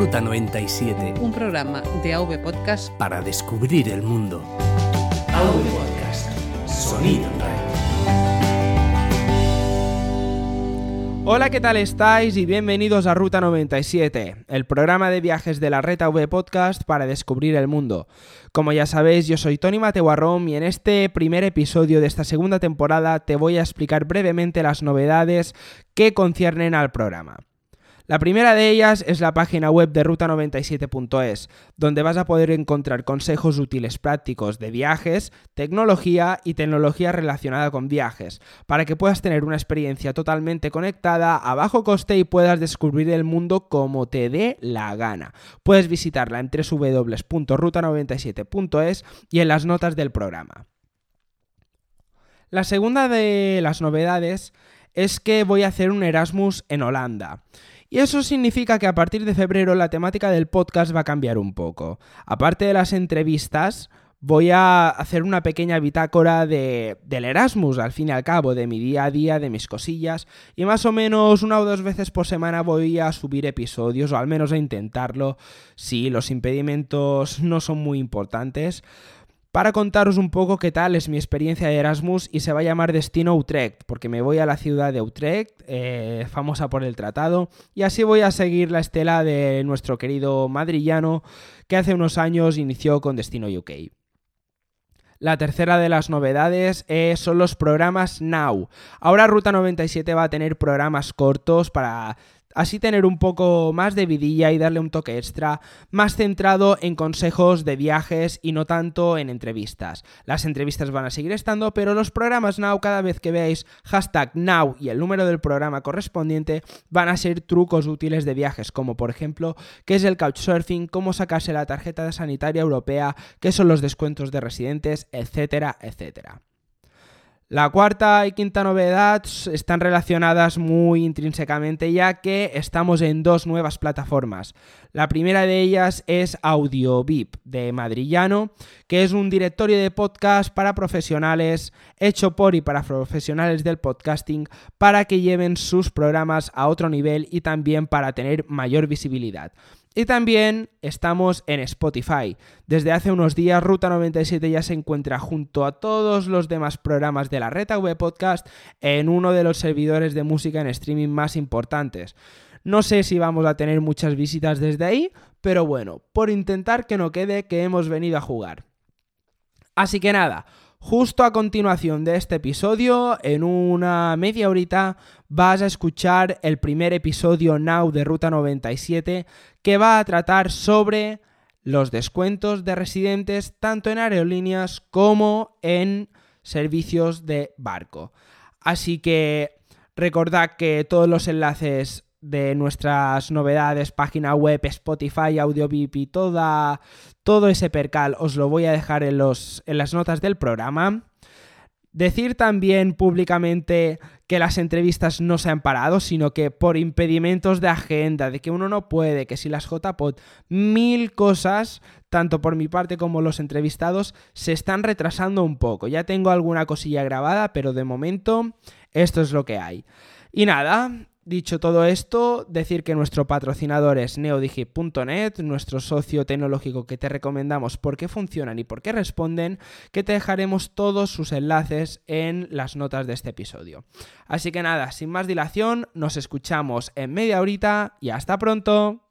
Ruta 97. Un programa de AV Podcast para descubrir el mundo. AV Podcast. Sonido en red. Hola, ¿qué tal estáis? Y bienvenidos a Ruta 97, el programa de viajes de la Red AV Podcast para descubrir el mundo. Como ya sabéis, yo soy Tony Mateguarrón y en este primer episodio de esta segunda temporada te voy a explicar brevemente las novedades que conciernen al programa. La primera de ellas es la página web de ruta97.es, donde vas a poder encontrar consejos útiles prácticos de viajes, tecnología y tecnología relacionada con viajes, para que puedas tener una experiencia totalmente conectada a bajo coste y puedas descubrir el mundo como te dé la gana. Puedes visitarla en www.ruta97.es y en las notas del programa. La segunda de las novedades es que voy a hacer un Erasmus en Holanda. Y eso significa que a partir de febrero la temática del podcast va a cambiar un poco. Aparte de las entrevistas, voy a hacer una pequeña bitácora de, del Erasmus, al fin y al cabo, de mi día a día, de mis cosillas, y más o menos una o dos veces por semana voy a subir episodios, o al menos a intentarlo, si los impedimentos no son muy importantes para contaros un poco qué tal es mi experiencia de Erasmus y se va a llamar Destino Utrecht, porque me voy a la ciudad de Utrecht, eh, famosa por el tratado, y así voy a seguir la estela de nuestro querido madrillano que hace unos años inició con Destino UK. La tercera de las novedades eh, son los programas Now. Ahora Ruta 97 va a tener programas cortos para Así tener un poco más de vidilla y darle un toque extra, más centrado en consejos de viajes y no tanto en entrevistas. Las entrevistas van a seguir estando, pero los programas Now, cada vez que veáis hashtag Now y el número del programa correspondiente, van a ser trucos útiles de viajes, como por ejemplo qué es el couchsurfing, cómo sacarse la tarjeta sanitaria europea, qué son los descuentos de residentes, etcétera, etcétera. La cuarta y quinta novedad están relacionadas muy intrínsecamente ya que estamos en dos nuevas plataformas. La primera de ellas es AudioVip de Madrillano, que es un directorio de podcast para profesionales hecho por y para profesionales del podcasting para que lleven sus programas a otro nivel y también para tener mayor visibilidad. Y también estamos en Spotify. Desde hace unos días Ruta 97 ya se encuentra junto a todos los demás programas de la Reta V Podcast en uno de los servidores de música en streaming más importantes. No sé si vamos a tener muchas visitas desde ahí, pero bueno, por intentar que no quede que hemos venido a jugar. Así que nada, Justo a continuación de este episodio, en una media horita, vas a escuchar el primer episodio Now de Ruta 97 que va a tratar sobre los descuentos de residentes tanto en aerolíneas como en servicios de barco. Así que recordad que todos los enlaces de nuestras novedades, página web, Spotify, AudioVip y toda, todo ese percal os lo voy a dejar en, los, en las notas del programa. Decir también públicamente que las entrevistas no se han parado, sino que por impedimentos de agenda, de que uno no puede, que si las JPod, mil cosas, tanto por mi parte como los entrevistados, se están retrasando un poco. Ya tengo alguna cosilla grabada, pero de momento esto es lo que hay. Y nada, Dicho todo esto, decir que nuestro patrocinador es neodigi.net, nuestro socio tecnológico que te recomendamos por qué funcionan y por qué responden, que te dejaremos todos sus enlaces en las notas de este episodio. Así que nada, sin más dilación, nos escuchamos en media horita y hasta pronto.